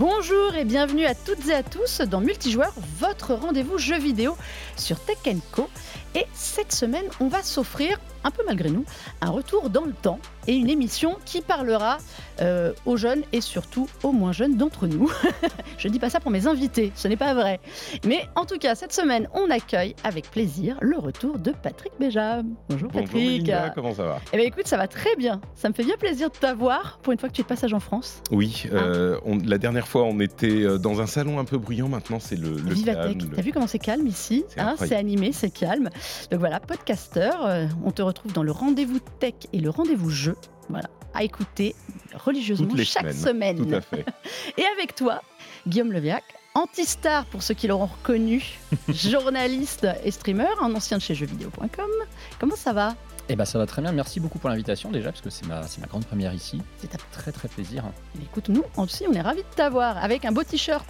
Bonjour et bienvenue à toutes et à tous dans Multijoueur, votre rendez-vous jeu vidéo sur Tech Co. Et cette semaine, on va s'offrir, un peu malgré nous, un retour dans le temps et une émission qui parlera euh, aux jeunes et surtout aux moins jeunes d'entre nous. Je ne dis pas ça pour mes invités, ce n'est pas vrai. Mais en tout cas, cette semaine, on accueille avec plaisir le retour de Patrick Béja. Bonjour Patrick. Bonjour comment ça va? Eh bien écoute, ça va très bien. Ça me fait bien plaisir de t'avoir pour une fois que tu es de passage en France. Oui, euh, la dernière fois, on était euh, dans un salon un peu bruyant. Maintenant, c'est le, le Vivatech. T'as vu comment c'est calme ici C'est hein, animé, c'est calme. Donc voilà, podcasteur, on te retrouve dans le rendez-vous tech et le rendez-vous jeu. Voilà, à écouter religieusement chaque semaine. Tout à fait. Et avec toi, Guillaume Leviac, anti-star pour ceux qui l'auront reconnu, journaliste et streamer, un ancien de chez jeuxvideo.com. Comment ça va? Eh ben ça va très bien, merci beaucoup pour l'invitation déjà, parce que c'est ma, ma grande première ici. C'est très très plaisir. Écoute, nous aussi, on est ravis de t'avoir avec un beau t-shirt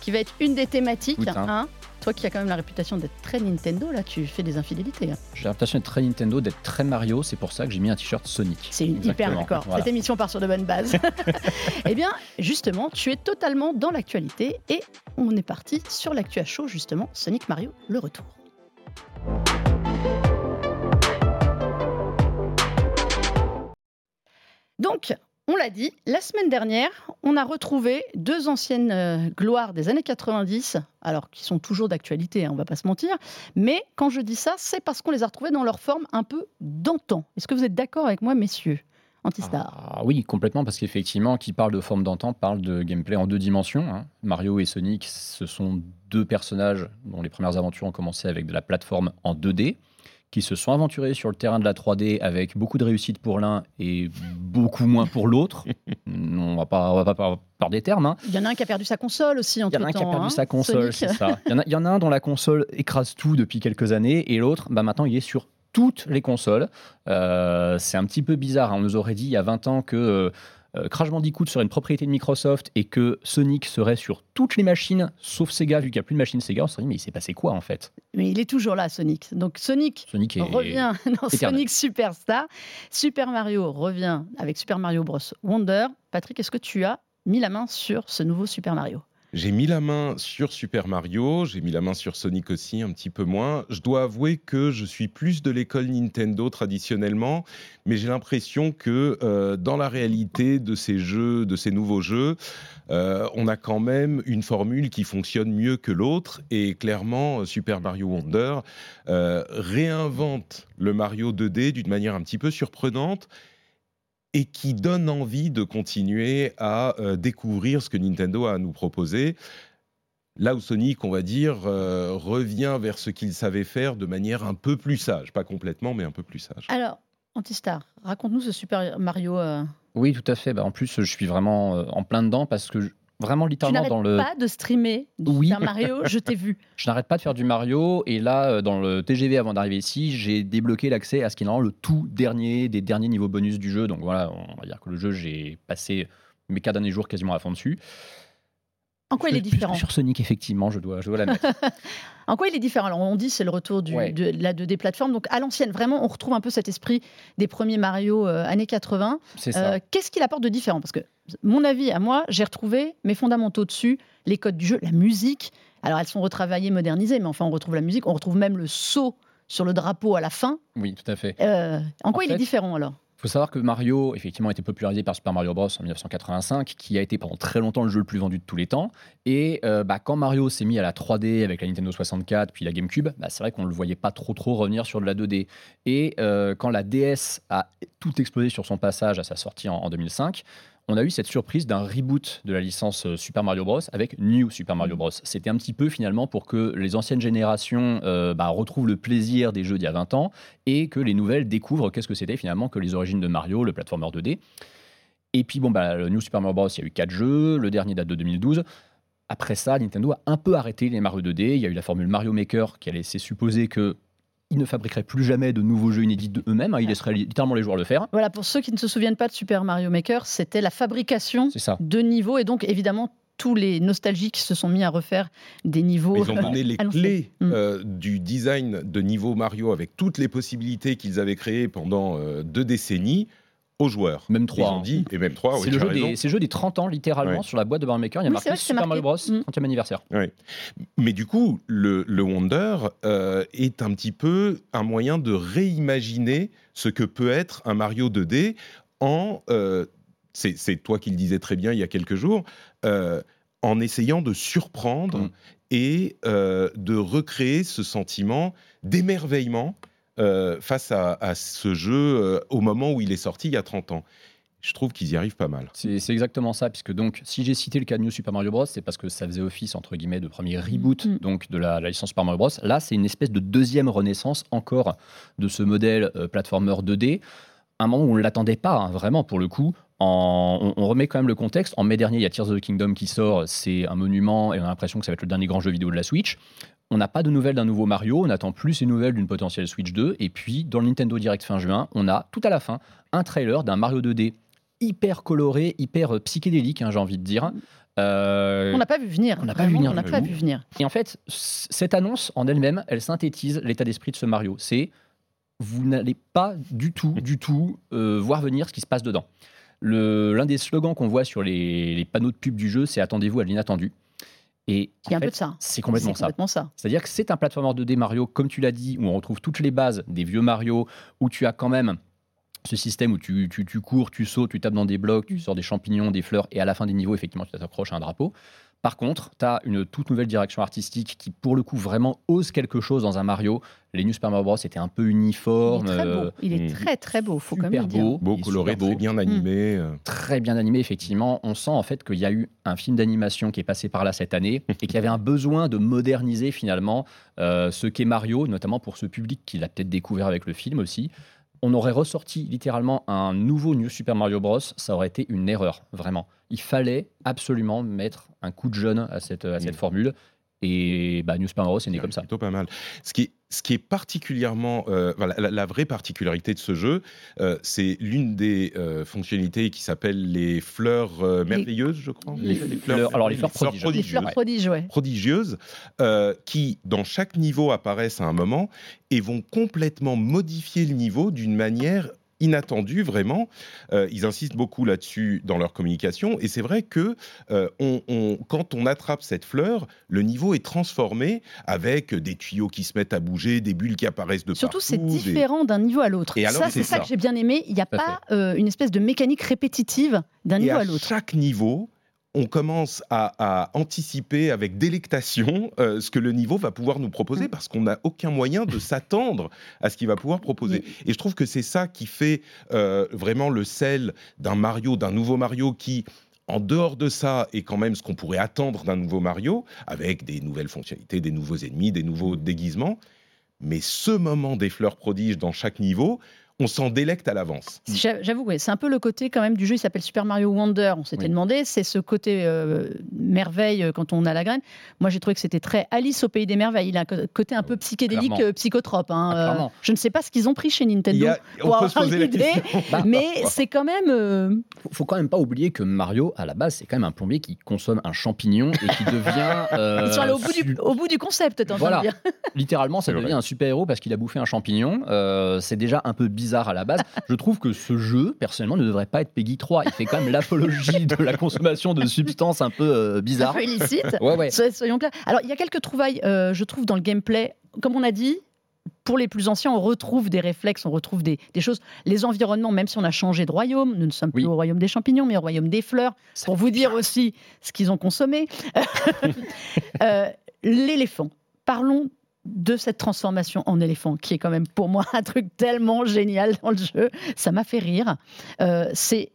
qui va être une des thématiques. Hein. Toi qui as quand même la réputation d'être très Nintendo, là, tu fais des infidélités. Hein. J'ai la réputation d'être très Nintendo, d'être très Mario, c'est pour ça que j'ai mis un t-shirt Sonic. C'est hyper d'accord. Cette émission part sur de bonnes bases. eh bien, justement, tu es totalement dans l'actualité et on est parti sur l'actu à chaud, justement, Sonic Mario, le retour. Donc, on l'a dit, la semaine dernière, on a retrouvé deux anciennes euh, gloires des années 90, alors qui sont toujours d'actualité, hein, on va pas se mentir. Mais quand je dis ça, c'est parce qu'on les a retrouvées dans leur forme un peu d'antan. Est-ce que vous êtes d'accord avec moi, messieurs Antistar? Ah, oui, complètement, parce qu'effectivement, qui parle de forme d'antan parle de gameplay en deux dimensions. Hein. Mario et Sonic, ce sont deux personnages dont les premières aventures ont commencé avec de la plateforme en 2D qui se sont aventurés sur le terrain de la 3D avec beaucoup de réussite pour l'un et beaucoup moins pour l'autre. on va pas, on va pas par, des termes. Hein. Il y en a un qui a perdu sa console aussi en Il y en a un qui a perdu hein, sa console, c'est ça. Il y, en a, un dont la console écrase tout depuis quelques années et l'autre, bah, maintenant, il est sur toutes les consoles. Euh, c'est un petit peu bizarre. Hein. On nous aurait dit il y a 20 ans que euh, Crash Bandicoot serait une propriété de Microsoft et que Sonic serait sur toutes les machines, sauf Sega, vu qu'il n'y a plus de machine Sega, on se dit, mais il s'est passé quoi en fait? Mais il est toujours là, Sonic. Donc Sonic, revient dans Sonic Superstar. Super Mario revient avec Super Mario Bros. Wonder. Patrick, est-ce que tu as mis la main sur ce nouveau Super Mario? J'ai mis la main sur Super Mario, j'ai mis la main sur Sonic aussi, un petit peu moins. Je dois avouer que je suis plus de l'école Nintendo traditionnellement, mais j'ai l'impression que euh, dans la réalité de ces jeux, de ces nouveaux jeux, euh, on a quand même une formule qui fonctionne mieux que l'autre. Et clairement, Super Mario Wonder euh, réinvente le Mario 2D d'une manière un petit peu surprenante et qui donne envie de continuer à euh, découvrir ce que Nintendo a à nous proposer. Là où Sonic, on va dire, euh, revient vers ce qu'il savait faire de manière un peu plus sage, pas complètement, mais un peu plus sage. Alors, Antistar, raconte-nous ce Super Mario. Euh. Oui, tout à fait. Bah, en plus, je suis vraiment en plein dedans parce que vraiment littéralement dans le. pas de streamer du oui. Mario, je t'ai vu. Je n'arrête pas de faire du Mario et là, euh, dans le TGV avant d'arriver ici, j'ai débloqué l'accès à ce qui est normalement le tout dernier des derniers niveaux bonus du jeu. Donc voilà, on va dire que le jeu, j'ai passé mes quatre derniers jours quasiment à fond dessus. En quoi il est différent Sur Sonic, effectivement, je dois, je dois la mettre. en quoi il est différent Alors, on dit c'est le retour du, de, la 2D plateforme. Donc, à l'ancienne, vraiment, on retrouve un peu cet esprit des premiers Mario euh, années 80. C'est ça. Euh, qu'est-ce qu'il apporte de différent? Parce que, mon avis, à moi, j'ai retrouvé mes fondamentaux dessus, les codes du jeu, la musique. Alors, elles sont retravaillées, modernisées, mais enfin, on retrouve la musique. On retrouve même le saut sur le drapeau à la fin. Oui, tout à fait. Euh, en quoi il est différent alors? Faut savoir que Mario, effectivement, a été popularisé par Super Mario Bros. en 1985, qui a été pendant très longtemps le jeu le plus vendu de tous les temps. Et euh, bah, quand Mario s'est mis à la 3D avec la Nintendo 64 puis la GameCube, bah, c'est vrai qu'on ne le voyait pas trop revenir sur de la 2D. Et euh, quand la DS a tout explosé sur son passage à sa sortie en 2005, on a eu cette surprise d'un reboot de la licence euh, Super Mario Bros. avec New Super Mario Bros. C'était un petit peu finalement pour que les anciennes générations euh, bah, retrouvent le plaisir des jeux d'il y a 20 ans et que les nouvelles découvrent qu'est-ce que c'était finalement que les origines de Mario, le platformer 2D. Et puis bon, bah, le New Super Mario Bros, il y a eu 4 jeux, le dernier date de 2012. Après ça, Nintendo a un peu arrêté les Mario 2D. Il y a eu la formule Mario Maker qui a laissé supposer que ils ne fabriqueraient plus jamais de nouveaux jeux inédits d'eux-mêmes. Hein, ils laisseraient littéralement les joueurs le faire. Voilà, pour ceux qui ne se souviennent pas de Super Mario Maker, c'était la fabrication de niveaux et donc évidemment tous les nostalgiques se sont mis à refaire des niveaux. Ils ont donné les clés mm. euh, du design de niveau Mario avec toutes les possibilités qu'ils avaient créées pendant euh, deux décennies aux joueurs. Même Ils trois. ont hein. dit, et même trois, oui, c'est le, des- c'est le jeu des 30 ans, littéralement, Ouais. sur la boîte de Mario Maker. Il y a Oui, marqué Super Mario Bros. marqué. Mm. 30e anniversaire. Mais du coup, le, le Wonder euh, est un petit peu un moyen de réimaginer ce que peut être un Mario 2D en. euh, c'est toi qui le disais très bien il y a quelques jours. euh, en essayant de surprendre Mm. et euh, de recréer ce sentiment d'émerveillement euh, face à, à ce jeu euh, au moment où il est sorti il y a 30 ans. Je trouve qu'ils y arrivent pas mal. C'est c'est exactement ça, puisque donc, si j'ai cité le cas de New Super Mario Bros, c'est parce que ça faisait office, entre guillemets, de premier reboot Mm. donc de la, la licence Super Mario Bros. Là, c'est une espèce de deuxième renaissance encore de ce modèle euh, platformer 2D. Un moment où on ne l'attendait pas, hein, vraiment, pour le coup. En- on, on remet quand même le contexte. En mai dernier, il y a Tears of the Kingdom qui sort. C'est un monument et on a l'impression que ça va être le dernier grand jeu vidéo de la Switch. On n'a pas de nouvelles d'un nouveau Mario, on attend plus les nouvelles d'une potentielle Switch 2. Et puis, dans le Nintendo Direct fin juin, on a tout à la fin un trailer d'un Mario 2D hyper coloré, hyper euh, psychédélique, hein, j'ai envie de dire. Euh, On n'a pas vu venir. on n'a pas vu venir On n'a du pas vu venir. et en fait, cette annonce en elle-même, elle synthétise l'état d'esprit de ce Mario. C'est vous n'allez pas du tout, du tout euh, voir venir ce qui se passe dedans. L'un des slogans qu'on voit sur les, les panneaux de pub du jeu, c'est attendez-vous à l'inattendu. Et Il y a en un peu de ça. c'est complètement ça. complètement ça. C'est-à-dire que c'est un platformer 2D Mario, comme tu l'as dit, où on retrouve toutes les bases des vieux Mario, où tu as quand même ce système où tu, tu- tu cours, tu sautes, tu tapes dans des blocs, tu sors des champignons, des fleurs, et à la fin des niveaux, effectivement, tu t'accroches à un drapeau. Par contre, tu as une toute nouvelle direction artistique qui, pour le coup, vraiment ose quelque chose dans un Mario. Les New Super Mario Bros. étaient un peu Il uniformes, est très beau. euh, Il est mm. très très beau. Faut quand super même le dire. beau, Beau, il coloré, super très beau, bien animé. euh. très bien animé, effectivement. On sent en fait qu'il y a eu un film d'animation qui est passé par là cette année et qu'il y avait un besoin de moderniser finalement euh, ce qu'est Mario, notamment pour ce public qui l'a peut-être découvert avec le film aussi. On aurait ressorti littéralement un nouveau New Super Mario Bros. Ça aurait été une erreur, vraiment. Il fallait absolument mettre un coup de jeune à cette, à cette Mm. formule. Et bah, New Super Mario, c'est né comme ça. Plutôt pas mal. Ce qui est, ce qui est particulièrement, euh, la, la vraie particularité de ce jeu, euh, c'est l'une des euh, fonctionnalités qui s'appelle les fleurs euh, merveilleuses, je crois. Les fleurs- alors, les fleurs prodigieuses. Les fleurs prodigieuses prodiges, ouais. prodigieuses euh, qui, dans chaque niveau, apparaissent à un moment et vont complètement modifier le niveau d'une manière inattendue, vraiment. Euh, ils insistent beaucoup là-dessus dans leur communication. Et c'est vrai que euh, on- on- quand on attrape cette fleur, le niveau est transformé avec des tuyaux qui se mettent à bouger, des bulles qui apparaissent de Surtout, c'est partout. des- différent d'un niveau à l'autre. Et alors, Ça, c'est c'est ça ça. que j'ai bien aimé. Il n'y a pas euh, une espèce de mécanique répétitive d'un niveau à à l'autre. chaque niveau, on commence à, à anticiper avec délectation euh, ce que le niveau va pouvoir nous proposer Mm. parce qu'on n'a aucun moyen de s'attendre à ce qu'il va pouvoir proposer. Et je trouve que c'est ça qui fait euh, vraiment le sel d'un Mario, d'un nouveau Mario qui en dehors de ça, est quand même ce qu'on pourrait attendre d'un nouveau Mario, avec des nouvelles fonctionnalités, des nouveaux ennemis, des nouveaux déguisements. Mais ce moment des fleurs prodiges dans chaque niveau, on s'en délecte à l'avance. J'a- J'avoue, c'est un peu le côté quand même du jeu. Il s'appelle Super Mario Wonder. On s'était Oui. demandé. C'est ce côté euh, merveille euh, quand on a la graine. Moi, j'ai trouvé que c'était très Alice au pays des merveilles. Il a un côté un peu psychédélique, Clairement. euh, psychotrope. hein. Ah, Euh, je ne sais pas ce qu'ils ont pris chez Nintendo. a- pour peut se avoir l'idée, question. Bah, Mais c'est quand même. euh, faut, faut quand même pas oublier que Mario, à la base, c'est quand même un plombier qui consomme un champignon et qui devient. euh, ils sont allés au bout, du, au bout du concept, Voilà. dire. Littéralement, ça C'est devient vrai. un super-héros parce qu'il a bouffé un champignon. Euh, c'est déjà un peu bizarre à la base. Je trouve que ce jeu, personnellement, ne devrait pas être Peggy 3. Il fait quand même l'apologie de la consommation de substances un peu euh, Un bizarres. peu illicite. Ouais, ouais. So- Soyons clairs. Alors, il y a quelques trouvailles, euh, je trouve, dans le gameplay. Comme on a dit, pour les plus anciens, on retrouve des réflexes, on retrouve des, des choses. Les environnements, même si on a changé de royaume, nous ne sommes plus Oui. au royaume des champignons, mais au royaume des fleurs, Ça pour vous dire aussi ce qu'ils ont consommé. Euh, L'éléphant. Parlons de cette transformation en éléphant, qui est quand même pour moi un truc tellement génial dans le jeu. Ça m'a fait rire. Euh, C'est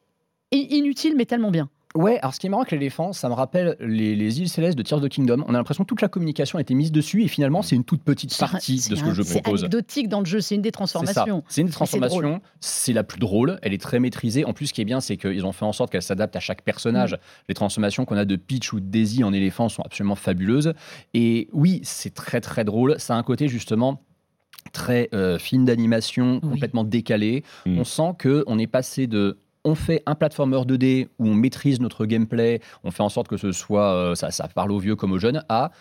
inutile, mais tellement bien. Ouais, alors ce qui est marrant avec l'éléphant, ça me rappelle les, les îles célestes de Tears of the Kingdom. On a l'impression que toute la communication a été mise dessus et finalement, c'est une toute petite C'est partie c'est de ce un- que je C'est propose. anecdotique dans le jeu, c'est une des C'est transformations. C'est une c'est transformation, c'est la plus drôle, elle est très maîtrisée. En plus, ce qui est bien, c'est qu'ils ont fait en sorte qu'elle s'adapte à chaque personnage. Mm. Les transformations qu'on a de Peach ou de Daisy en éléphant sont absolument fabuleuses. Et oui, c'est très très drôle. Ça a un côté justement très euh, film d'animation, Oui. complètement décalé. Mm. On sent que on est passé de on fait un platformer 2D où on maîtrise notre gameplay, on fait en sorte que ce soit euh, ça, ça parle aux vieux comme aux jeunes, à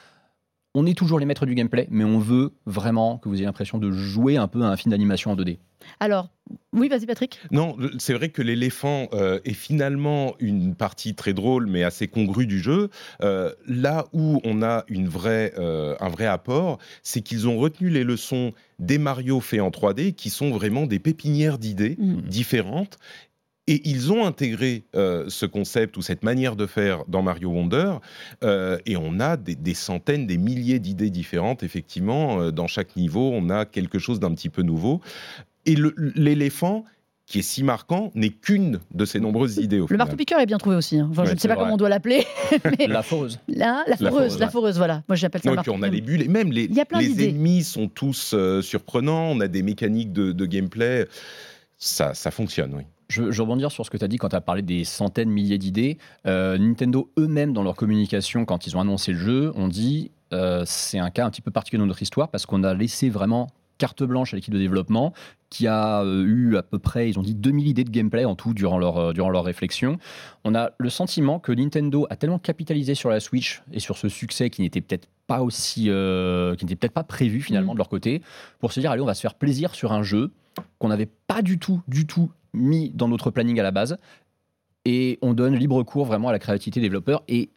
on est toujours les maîtres du gameplay, mais on veut vraiment que vous ayez l'impression de jouer un peu à un film d'animation en 2D. Alors, oui, vas-y Patrick. Non, c'est vrai que l'éléphant euh, est finalement une partie très drôle, mais assez congrue du jeu. Euh, là où on a une vraie, euh, un vrai apport, c'est qu'ils ont retenu les leçons des Mario faits en 3D, qui sont vraiment des pépinières d'idées Mm. différentes. Et ils ont intégré euh, ce concept ou cette manière de faire dans Mario Wonder. euh, et on a des, des centaines, des milliers d'idées différentes, effectivement. Euh, dans chaque niveau, on a quelque chose d'un petit peu nouveau. Et l'éléphant, qui est si marquant, n'est qu'une de ces nombreuses idées au Le final. marteau-piqueur est bien trouvé aussi. hein. Enfin, je ne sais pas vrai. comment on doit l'appeler. mais La foreuse. la La foreuse, foreuse, la foreuse, voilà. Moi, j'appelle ça Non, le et puis on a les bulles, et même les, Il y a plein les ennemis sont tous euh, surprenants, on a des mécaniques de, de gameplay, ça, ça fonctionne, oui. Je, je rebondir sur ce que tu as dit quand tu as parlé des centaines, milliers d'idées. Euh, Nintendo eux-mêmes, dans leur communication, quand ils ont annoncé le jeu, ont dit euh, c'est un cas un petit peu particulier dans notre histoire parce qu'on a laissé vraiment carte blanche à l'équipe de développement qui a euh, eu à peu près, ils ont dit 2000 idées de gameplay en tout durant leur, durant leur réflexion. On a le sentiment que Nintendo a tellement capitalisé sur la Switch et sur ce succès qui n'était peut-être pas aussi, euh, qui n'était peut-être pas prévu finalement Mm. de leur côté, pour se dire allez on va se faire plaisir sur un jeu qu'on n'avait pas du tout, du tout mis dans notre planning à la base. Et on donne libre cours vraiment à la créativité des développeurs. Et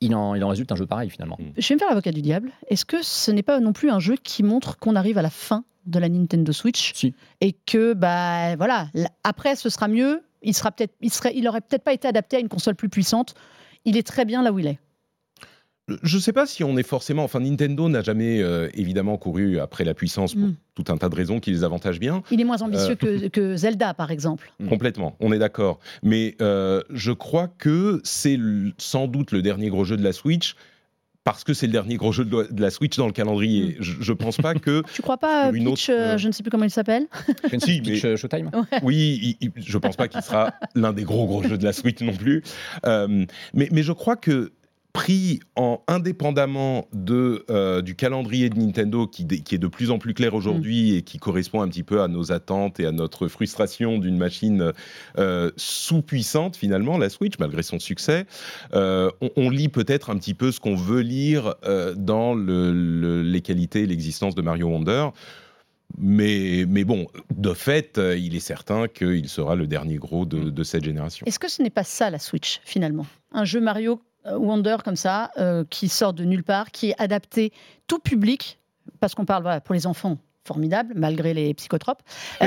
il en, il en résulte un jeu pareil finalement. Je vais me faire l'avocat du diable. Est-ce que ce n'est pas non plus un jeu qui montre qu'on arrive à la fin de la Nintendo Switch Si. et que bah voilà, après ce sera mieux. Il sera peut-être, il serait, il aurait peut-être pas été adapté à une console plus puissante. Il est très bien là où il est. Je ne sais pas si on est forcément. Enfin, Nintendo n'a jamais euh, évidemment couru après la puissance pour Mm. tout un tas de raisons qui les avantagent bien. Il est moins ambitieux Euh. que, que Zelda par exemple. Mm. Complètement, on est d'accord. Mais euh, je crois que c'est sans doute le dernier gros jeu de la Switch. Parce que c'est le dernier gros jeu de la- Switch dans le calendrier. Je, je pense pas que. Tu crois pas une Peach, autre, euh, je ne sais plus comment il s'appelle Si, Peach, mais- Showtime Oui, il- il- je pense pas qu'il sera l'un des gros gros jeux de la Switch non plus. Euh, mais, mais je crois que pris en indépendamment de, euh, du calendrier de Nintendo qui, est de plus en plus clair aujourd'hui et qui correspond un petit peu à nos attentes et à notre frustration d'une machine euh, sous-puissante finalement, la Switch, malgré son succès, euh, on, on lit peut-être un petit peu ce qu'on veut lire dans le- le- les qualités et l'existence de Mario Wonder. Mais, mais bon, de fait, il est certain qu'il sera le dernier gros de, de cette génération. Est-ce que ce n'est pas ça la Switch finalement? Un jeu Mario Wonder comme ça, euh, qui sort de nulle part, qui est adapté tout public, parce qu'on parle voilà, pour les enfants. Formidable, malgré les psychotropes.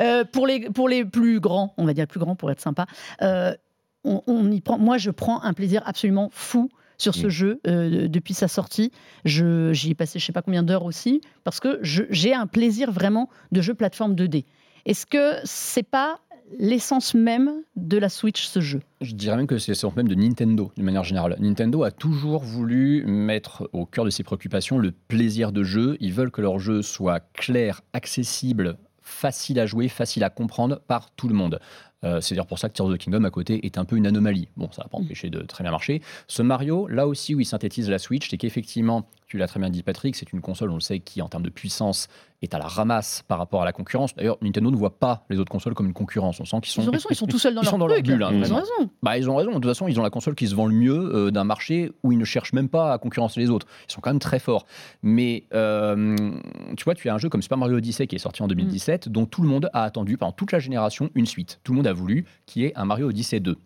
Euh, pour, les, pour les plus grands, on va dire plus grands pour être sympa, euh, on, on y prend, moi je prends un plaisir absolument fou sur ce Mm. jeu euh, depuis sa sortie. Je- J'y ai passé je sais pas combien d'heures aussi, parce que j'ai un plaisir vraiment de jeu plateforme 2D. Est-ce que c'est pas l'essence même de la Switch, ce jeu Je dirais même que c'est l'essence même de Nintendo, d'une manière générale. Nintendo a toujours voulu mettre au cœur de ses préoccupations le plaisir de jeu. Ils veulent que leur jeu soit clair, accessible, facile à jouer, facile à comprendre par tout le monde. Euh, c'est d'ailleurs pour ça que Tears of the Kingdom à côté est un peu une anomalie. Bon, ça va pas Mm. empêcher de très bien marcher. Ce Mario, là aussi où il synthétise la Switch, c'est qu'effectivement, tu l'as très bien dit Patrick, c'est une console, on le sait, qui en termes de puissance est à la ramasse par rapport à la concurrence. D'ailleurs, Nintendo ne voit pas les autres consoles comme une concurrence. On sent qu'ils sont Ils ont raison, ils sont tout seuls dans Ils leur sont dans leur truc. bulle, hein, ils ont raison. bah, ils ont raison. De toute façon, ils ont la console qui se vend le mieux euh, d'un marché où ils ne cherchent même pas à concurrencer les autres. Ils sont quand même très forts. Mais euh, tu vois, tu as un jeu comme Super Mario Odyssey qui est sorti en 2017, dont tout le monde a attendu pendant toute la génération une suite. Tout le monde a voulu, qui est un Mario Odyssey 2.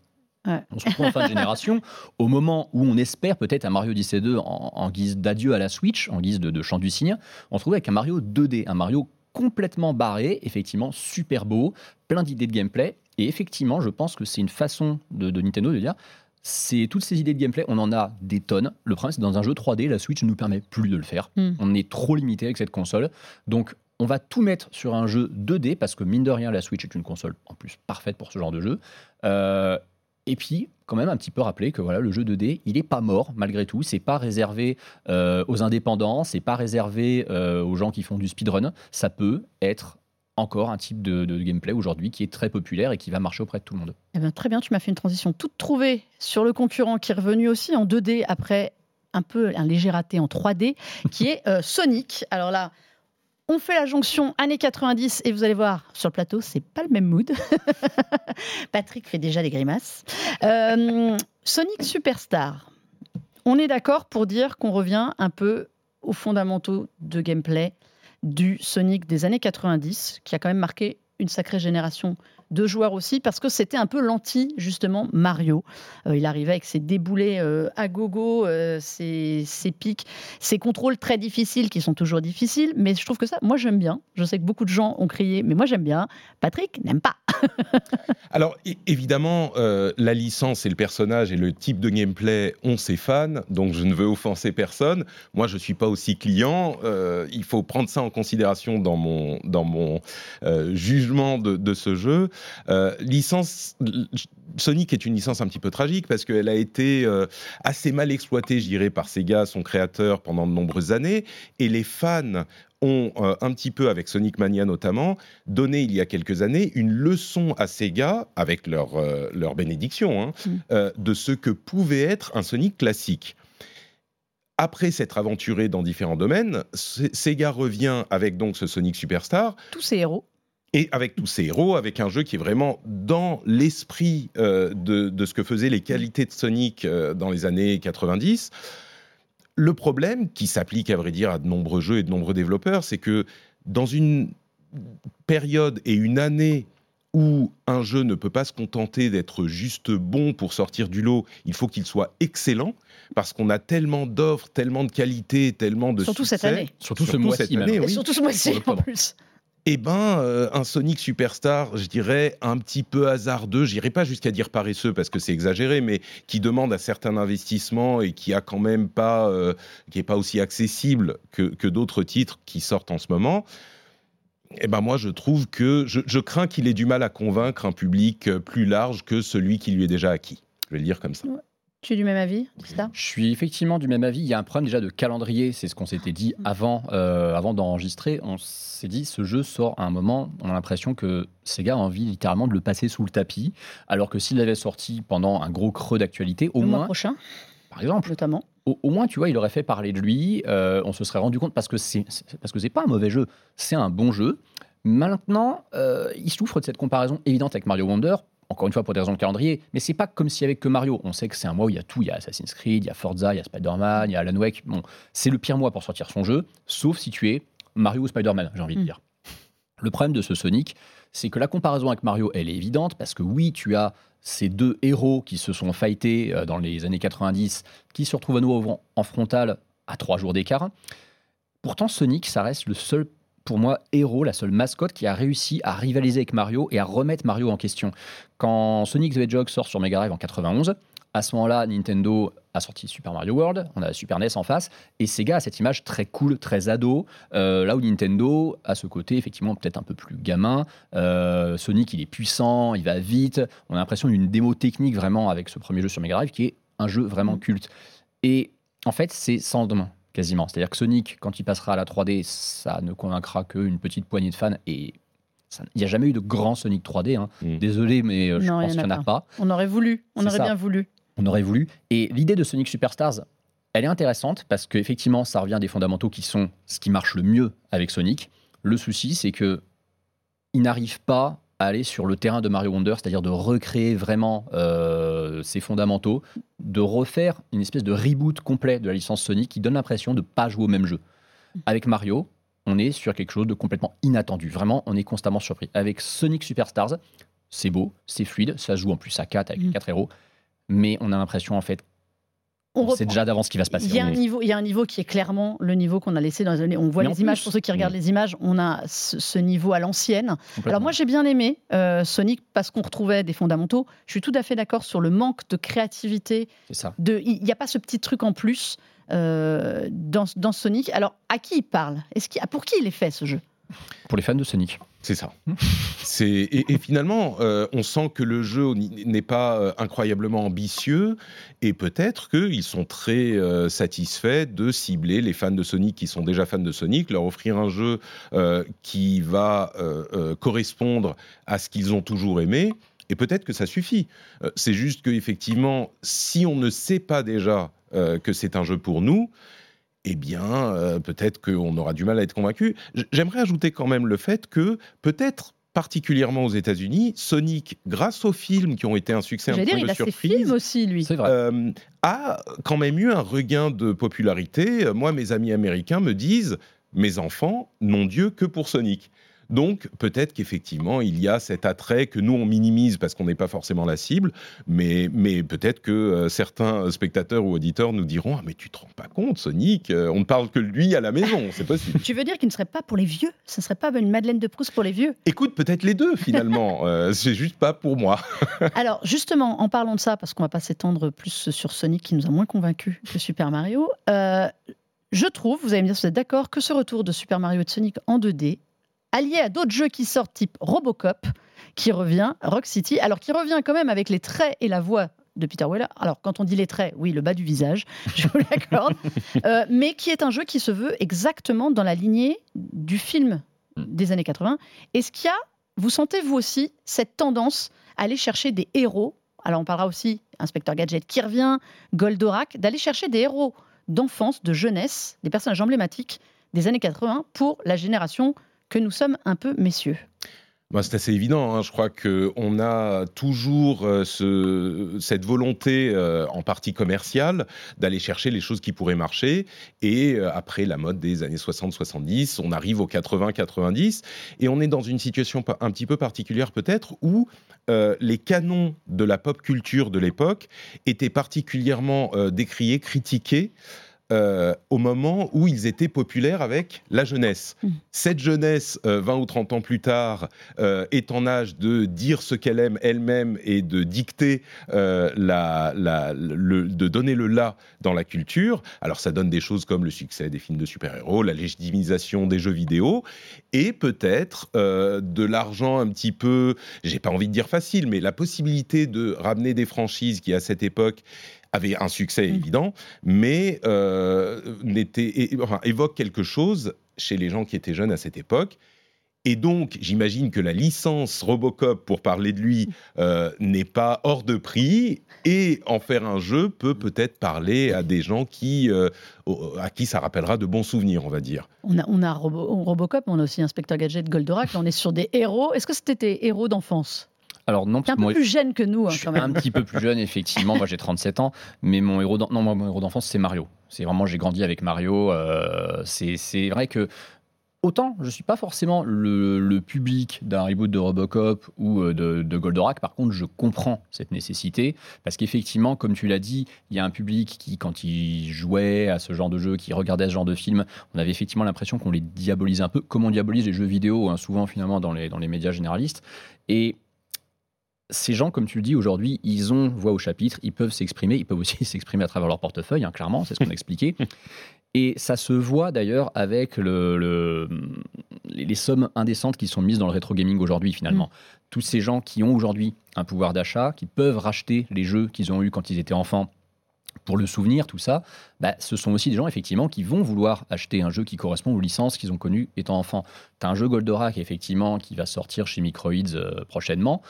Ouais. On se retrouve en fin de génération, au moment où on espère peut-être un Mario Odyssey 2 en, en guise d'adieu à la Switch, en guise de, de chant du cygne, on se retrouve avec un Mario 2D, un Mario complètement barré, effectivement super beau, plein d'idées de gameplay. Et effectivement, je pense que c'est une façon de, de Nintendo de dire c'est toutes ces idées de gameplay, on en a des tonnes. Le problème, c'est dans un jeu 3D, la Switch ne nous permet plus de le faire. Mm. On est trop limité avec cette console. Donc, on va tout mettre sur un jeu 2D parce que mine de rien, la Switch est une console en plus parfaite pour ce genre de jeu. Euh, et puis, quand même, un petit peu rappeler que voilà, le jeu 2D, il n'est pas mort malgré tout. C'est pas réservé euh, aux indépendants, c'est pas réservé euh, aux gens qui font du speedrun. Ça peut être encore un type de, gameplay aujourd'hui qui est très populaire et qui va marcher auprès de tout le monde. Eh ben, très bien, tu m'as fait une transition toute trouvée sur le concurrent qui est revenu aussi en 2D après un peu un léger raté en 3D, qui est Sonic. Alors là, on fait la jonction années 90 et vous allez voir sur le plateau, c'est pas le même mood. Patrick fait déjà des grimaces. Euh, Sonic Superstar. On est d'accord pour dire qu'on revient un peu aux fondamentaux de gameplay du Sonic des années 90, qui a quand même marqué une sacrée génération de joueurs aussi, parce que c'était un peu l'anti, justement, Mario. Euh, il arrivait avec ses déboulés euh, à gogo, euh, ses, pics, ses contrôles très difficiles, qui sont toujours difficiles, mais je trouve que ça, moi j'aime bien. Je sais que beaucoup de gens ont crié, mais moi j'aime bien. Patrick n'aime pas. Alors, évidemment, la licence et le personnage et le type de gameplay ont ses fans, donc je ne veux offenser personne. Moi, je ne suis pas aussi client. il faut prendre ça en considération dans mon, dans mon jugement de, de ce jeu. Euh, licence, Sonic est une licence un petit peu tragique parce qu'elle a été euh, assez mal exploitée, je dirais, par Sega, son créateur, pendant de nombreuses années. Et les fans ont euh, un petit peu, avec Sonic Mania notamment, donné il y a quelques années une leçon à Sega, avec leur, leur bénédiction, hein, mm. de ce que pouvait être un Sonic classique après s'être aventuré dans différents domaines, Sega revient avec donc ce Sonic Superstar. Tous ces héros et avec tous ces héros, avec un jeu qui est vraiment dans l'esprit euh, de, ce que faisaient les qualités de Sonic euh, dans les années 90. Le problème, qui s'applique à vrai dire à de nombreux jeux et de nombreux développeurs, c'est que dans une période et une année où un jeu ne peut pas se contenter d'être juste bon pour sortir du lot, il faut qu'il soit excellent, parce qu'on a tellement d'offres, tellement de qualités, tellement de Surtout cette année. Surtout, ce mois-ci. Surtout ce mois-ci, en plus eh ben, euh, un Sonic Superstar, je dirais un petit peu hasardeux. J'irai pas jusqu'à dire paresseux parce que c'est exagéré, mais qui demande un certain investissement et qui a quand même pas, euh, qui est pas aussi accessible que, d'autres titres qui sortent en ce moment. Eh ben moi, je trouve que je, crains qu'il ait du mal à convaincre un public plus large que celui qui lui est déjà acquis. Je vais le dire comme ça. Tu es du même avis, Je suis effectivement du même avis. Il y a un problème déjà de calendrier. C'est ce qu'on s'était dit avant, euh, avant d'enregistrer. On s'est dit, ce jeu sort à un moment, on a l'impression que Sega a envie littéralement de le passer sous le tapis. Alors que s'il avait sorti pendant un gros creux d'actualité, au le moins. Mois prochain. Par exemple. Notamment. Au, moins, tu vois, il aurait fait parler de lui. Euh, on se serait rendu compte parce que c'est parce que c'est pas un mauvais jeu. C'est un bon jeu. Maintenant, euh, il souffre de cette comparaison évidente avec Mario Wonder encore une fois pour des raisons de calendrier, mais c'est pas comme s'il y avait que Mario. On sait que c'est un mois où il y a tout, il y a Assassin's Creed, il y a Forza, il y a Spider-Man, il y a Alan Wake. Bon, c'est le pire mois pour sortir son jeu, sauf si tu es Mario ou Spider-Man, j'ai envie de mm. dire. Le problème de ce Sonic, c'est que la comparaison avec Mario, elle est évidente, parce que oui, tu as ces deux héros qui se sont fightés euh, dans les années 90, qui se retrouvent à nouveau en frontal à trois jours d'écart. Pourtant, Sonic, ça reste le seul pour moi, héros, la seule mascotte qui a réussi à rivaliser avec Mario et à remettre Mario en question. Quand Sonic the Hedgehog sort sur Mega Drive en 91, à ce moment-là, Nintendo a sorti Super Mario World, on a Super NES en face, et Sega a cette image très cool, très ado, euh, là où Nintendo a ce côté effectivement peut-être un peu plus gamin. Euh, Sonic, il est puissant, il va vite, on a l'impression d'une démo technique vraiment avec ce premier jeu sur Mega Drive qui est un jeu vraiment culte. Et en fait, c'est sans demain quasiment. C'est-à-dire que Sonic, quand il passera à la 3D, ça ne convaincra qu'une petite poignée de fans et il n'y a jamais eu de grand Sonic 3D. Hein. Mm. Désolé, mais euh, je pense qu'il n'y en a pas. On aurait voulu, on aurait bien voulu. On aurait voulu. Et l'idée de Sonic Superstars, elle est intéressante parce qu'effectivement, ça revient des fondamentaux qui sont ce qui marche le mieux avec Sonic. Le souci, c'est que il n'arrive pas aller sur le terrain de Mario Wonder, c'est-à-dire de recréer vraiment euh, ses fondamentaux, de refaire une espèce de reboot complet de la licence Sonic qui donne l'impression de ne pas jouer au même jeu. Avec Mario, on est sur quelque chose de complètement inattendu. Vraiment, on est constamment surpris. Avec Sonic Superstars, c'est beau, c'est fluide, ça joue en plus à 4 avec 4 mm. héros, mais on a l'impression en fait on, sait déjà d'avance ce qui va se passer. Il y, a un niveau, il y a un niveau qui est clairement le niveau qu'on a laissé dans les années. On voit les images, pour ceux qui regardent les images, on a ce, niveau à l'ancienne. Alors moi j'ai bien aimé euh, Sonic parce qu'on retrouvait des fondamentaux. Je suis tout à fait d'accord sur le manque de créativité. Ça. De, il n'y a pas ce petit truc en plus euh, dans, dans, Sonic. Alors à qui il parle? Est-ce Pour qui il est fait ce jeu? Pour les fans de Sonic. C'est ça. et, finalement, euh, on sent que le jeu n'est pas euh, incroyablement ambitieux et peut-être qu'ils sont très euh, satisfaits de cibler les fans de Sonic qui sont déjà fans de Sonic, leur offrir un jeu qui va correspondre à ce qu'ils ont toujours aimé. Et peut-être que ça suffit. c'est juste qu'effectivement, si on ne sait pas déjà que c'est un jeu pour nous, eh bien, euh, peut-être qu'on aura du mal à être convaincu. J'aimerais ajouter quand même le fait que peut-être particulièrement aux États-Unis, Sonic, grâce aux films qui ont été un succès un J'allais peu dire, de il a ses films aussi, lui. C'est vrai. euh, a quand même eu un regain de popularité. Moi, mes amis américains me disent mes enfants n'ont Dieu que pour Sonic. Donc peut-être qu'effectivement il y a cet attrait que nous on minimise parce qu'on n'est pas forcément la cible, mais, mais peut-être que euh, certains spectateurs ou auditeurs nous diront ah mais tu te rends pas compte Sonic, euh, on ne parle que de lui à la maison, c'est possible. Tu veux dire qu'il ne serait pas pour les vieux? Ce ne serait pas une Madeleine de Proust pour les vieux? Écoute peut-être les deux finalement, euh, c'est juste pas pour moi. Alors justement, en parlant de ça, parce qu'on va pas s'étendre plus sur Sonic qui nous a moins convaincus que Super Mario, je trouve, vous allez me dire si vous êtes d'accord, que ce retour de Super Mario et de Sonic en 2D, allié à d'autres jeux qui sortent type Robocop, qui revient, Rock City, alors qui revient quand même avec les traits et la voix de Peter Weller. Alors quand on dit les traits, oui, le bas du visage, je vous l'accorde, Euh, mais qui est un jeu qui se veut exactement dans la lignée du film des années 80. Est-ce qu'il y a, vous sentez vous aussi cette tendance à aller chercher des héros? Alors on parlera aussi Inspecteur Gadget qui revient, Goldorak, d'aller chercher des héros d'enfance, de jeunesse, des personnages emblématiques des années 80 pour la génération que nous sommes un peu messieurs. Bah, c'est assez évident. hein. Je crois qu'on a toujours euh, ce- cette volonté, euh, en partie commerciale, d'aller chercher les choses qui pourraient marcher. Et euh, après la mode des années 60-70, on arrive aux 80-90. Et on est dans une situation un petit peu particulière peut-être où les canons de la pop culture de l'époque étaient particulièrement décriés, critiqués. Euh, au moment où ils étaient populaires avec la jeunesse. Mm. Cette jeunesse, euh, 20 ou 30 ans plus tard, euh, est en âge de dire ce qu'elle aime elle-même et de dicter euh, la, la- le, de donner le là dans la culture. Alors ça donne des choses comme le succès des films de super-héros, la légitimisation des jeux vidéo et peut-être de l'argent un petit peu, j'ai pas envie de dire facile, mais la possibilité de ramener des franchises qui à cette époque avaient un succès Mm. évident, mais euh, n'était- enfin, évoque quelque chose chez les gens qui étaient jeunes à cette époque. Et donc, j'imagine que la licence Robocop, pour parler de lui, euh, n'est pas hors de prix. Et en faire un jeu peut peut-être parler à des gens qui, euh, à qui ça rappellera de bons souvenirs, on va dire. On a, on a Robo- Robocop, on a aussi Inspecteur Gadget, Goldorak, là on est sur des héros. Est-ce que c'était tes héros d'enfance? Alors non, un peu moi, plus jeune que nous hein, je suis quand même. un petit peu plus jeune, effectivement. Moi, j'ai 37 ans, mais mon héros, non, moi, mon héros d'enfance, c'est Mario. C'est vraiment, j'ai grandi avec Mario. euh, c'est vrai que autant je suis pas forcément le, le public d'un reboot de Robocop ou euh, de, de Goldorak. Par contre, je comprends cette nécessité parce qu'effectivement, comme tu l'as dit, il y a un public qui, quand il jouait à ce genre de jeu, qui regardait ce genre de film, on avait effectivement l'impression qu'on les diabolisait un peu, comme on diabolise les jeux vidéo, hein, souvent finalement dans les, dans les médias généralistes. Et ces gens, comme tu le dis aujourd'hui, ils ont voix au chapitre, ils peuvent s'exprimer, ils peuvent aussi s'exprimer à travers leur portefeuille, hein, clairement, c'est ce qu'on a expliqué. Et ça se voit d'ailleurs avec le, le- les sommes indécentes qui sont mises dans le rétro gaming aujourd'hui, finalement. Tous ces gens qui ont aujourd'hui un pouvoir d'achat, qui peuvent racheter les jeux qu'ils ont eus quand ils étaient enfants pour le souvenir, tout ça, bah, ce sont aussi des gens effectivement qui vont vouloir acheter un jeu qui correspond aux licences qu'ils ont connues étant enfants. Tu as un jeu Goldorak effectivement qui va sortir chez Microids euh, prochainement.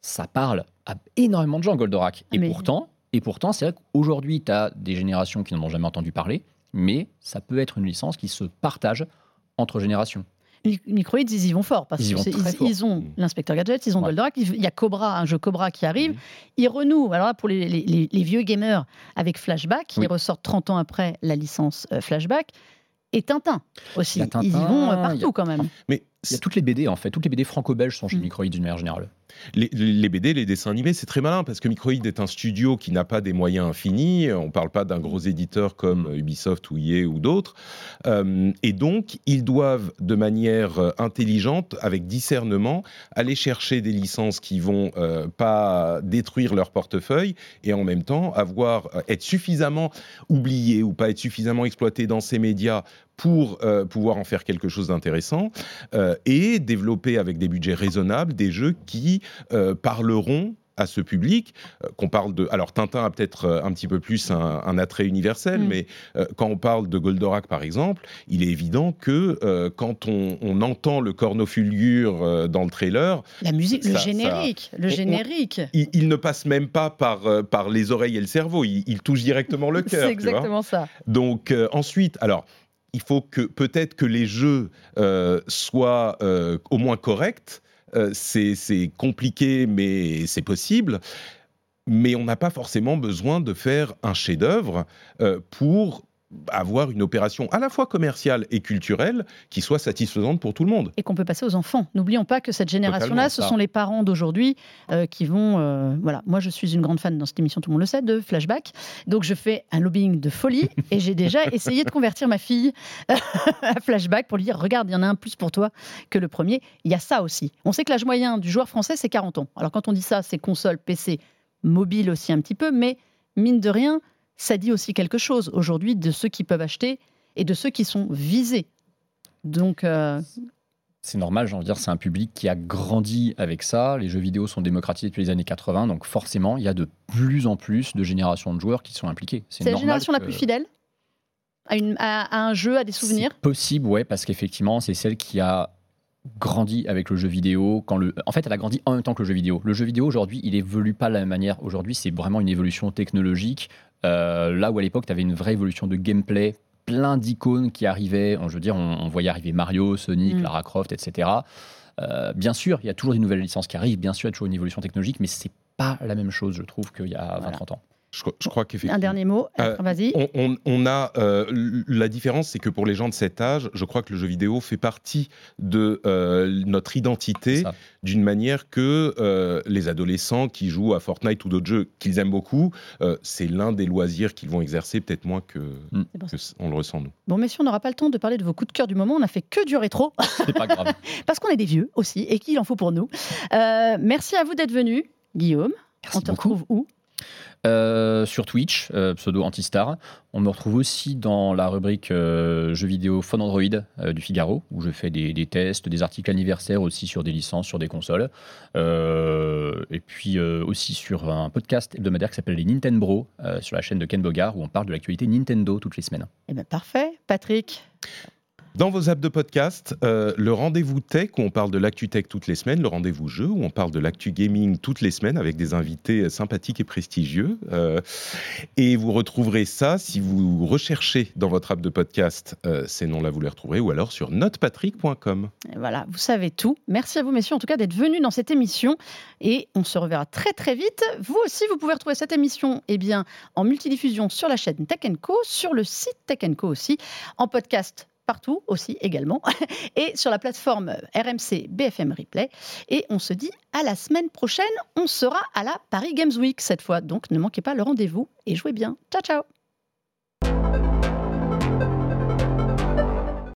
Ça parle à énormément de gens Goldorak. Et Mais- pourtant, et pourtant, c'est vrai qu'aujourd'hui, tu as des générations qui n'en ont jamais entendu parler, mais ça peut être une licence qui se partage entre générations. Mi- Microids, ils y vont fort parce Ils y que vont c'est- très ils, fort. ils ont Mm. l'inspecteur Gadget, ils ont Ouais. Goldorak, il y a Cobra, un jeu Cobra qui arrive. Mhm. Ils renouent, alors là pour les, les- les- les vieux gamers avec Flashback, Oui. ils ressortent 30 ans après la licence euh, Flashback. Et Tintin aussi. Ils y vont euh, il y a- partout quand même. Mais Il y a toutes les BD en fait, toutes les BD franco-belges sont chez Mm. Microids d'une manière générale. Les, BD, les dessins animés, c'est très malin parce que Microïd est un studio qui n'a pas des moyens infinis. On ne parle pas d'un gros éditeur comme Ubisoft ou EA ou d'autres. Euh, et donc, ils doivent, de manière euh, intelligente, avec discernement, aller chercher des licences qui vont euh, pas détruire leur portefeuille et en même temps avoir être suffisamment oubliés ou pas être suffisamment exploités dans ces médias pour pouvoir en faire quelque chose d'intéressant et développer avec des budgets raisonnables des jeux qui euh, parleront à ce public, euh, qu'on parle de... Alors Tintin a peut-être euh, un petit peu plus un, un attrait universel, Mm. mais euh, quand on parle de Goldorak par exemple, il est évident que quand on, on entend le cornofulgure dans le trailer, La musique, le Ça- générique, le on- générique. il, il ne passe même pas par, par les oreilles et le cerveau, il, il touche directement le cœur. C'est vois. exactement ça. Donc ensuite, alors il faut que peut-être que les jeux euh, soient euh, au moins corrects. Euh, c'est compliqué, mais c'est possible. Mais on n'a pas forcément besoin de faire un chef-d'œuvre euh, pour avoir une opération à la fois commerciale et culturelle qui soit satisfaisante pour tout le monde. Et qu'on peut passer aux enfants. N'oublions pas que cette génération-là, ce sont les parents d'aujourd'hui euh, qui vont... Euh, voilà, moi je suis une grande fan dans cette émission, tout le monde le sait, de Flashback. Donc je fais un lobbying de folie et j'ai déjà essayé de convertir ma fille à Flashback pour lui dire, regarde, il y en a un plus pour toi que le premier. Il y a ça aussi. On sait que l'âge moyen du joueur français, c'est 40 ans. Alors quand on dit ça, c'est console, PC, mobile aussi un petit peu, mais mine de rien ça dit aussi quelque chose aujourd'hui de ceux qui peuvent acheter et de ceux qui sont visés. Donc. Euh, c'est normal, j'ai envie de dire, c'est un public qui a grandi avec ça. Les jeux vidéo sont démocratisés depuis les années 80, donc forcément, il y a de plus en plus de générations de joueurs qui sont impliqués. C'est la génération la plus fidèle à, à, un jeu, à des souvenirs? Possible, ouais, parce qu'effectivement, c'est celle qui a grandi avec le jeu vidéo. Quand le... En fait, elle a grandi en même temps que le jeu vidéo. Le jeu vidéo, aujourd'hui, il évolue pas de la même manière. Aujourd'hui, c'est vraiment une évolution technologique. Euh, là où à l'époque, tu avais une vraie évolution de gameplay, plein d'icônes qui arrivaient. Je veux dire, on, voyait arriver Mario, Sonic, mm. Lara Croft, etc. Euh, bien sûr, il y a toujours des nouvelles licences qui arrivent, bien sûr, il y a toujours une évolution technologique, mais c'est pas la même chose, je trouve, qu'il y a 20-30 ans. Je, crois qu'effectivement. Un dernier mot, euh, vas-y. On, a euh, la différence, c'est que pour les gens de cet âge, je crois que le jeu vidéo fait partie de euh, notre identité d'une manière que les adolescents qui jouent à Fortnite ou d'autres jeux qu'ils aiment beaucoup, c'est l'un des loisirs qu'ils vont exercer, peut-être moins que, mm. on le ressent nous. Bon, messieurs, on n'aura pas le temps de parler de vos coups de cœur du moment. On a fait que du rétro. C'est pas grave. Parce qu'on est des vieux aussi et qu'il en faut pour nous. merci à vous d'être venus, Guillaume. Merci on te retrouve où? Euh, sur Twitch, euh, pseudo Antistar. On me retrouve aussi dans la rubrique euh, jeux vidéo Phone Android du Figaro, où je fais des, tests, des articles anniversaires aussi sur des licences, sur des consoles. et puis aussi sur un podcast hebdomadaire qui s'appelle les Nintendo sur la chaîne de Ken Bogard, où on parle de l'actualité Nintendo toutes les semaines. Eh ben parfait. Patrick dans vos apps de podcast, euh, le rendez-vous tech où on parle de l'actu tech toutes les semaines, le rendez-vous jeu où on parle de l'actu gaming toutes les semaines avec des invités sympathiques et prestigieux. Euh, et vous retrouverez ça si vous recherchez dans votre app de podcast euh, ces noms-là, vous les retrouverez ou alors sur notepatrick.com. Voilà, vous savez tout. Merci à vous, messieurs, en tout cas, d'être venus dans cette émission. Et on se reverra très très vite. Vous aussi, vous pouvez retrouver cette émission eh bien, en multidiffusion sur la chaîne Tech Co, sur le site Tech Co aussi, en podcast partout aussi également, et sur la plateforme RMC BFM Replay. Et on se dit à la semaine prochaine, on sera à la Paris Games Week cette fois, donc ne manquez pas le rendez-vous et jouez bien. Ciao ciao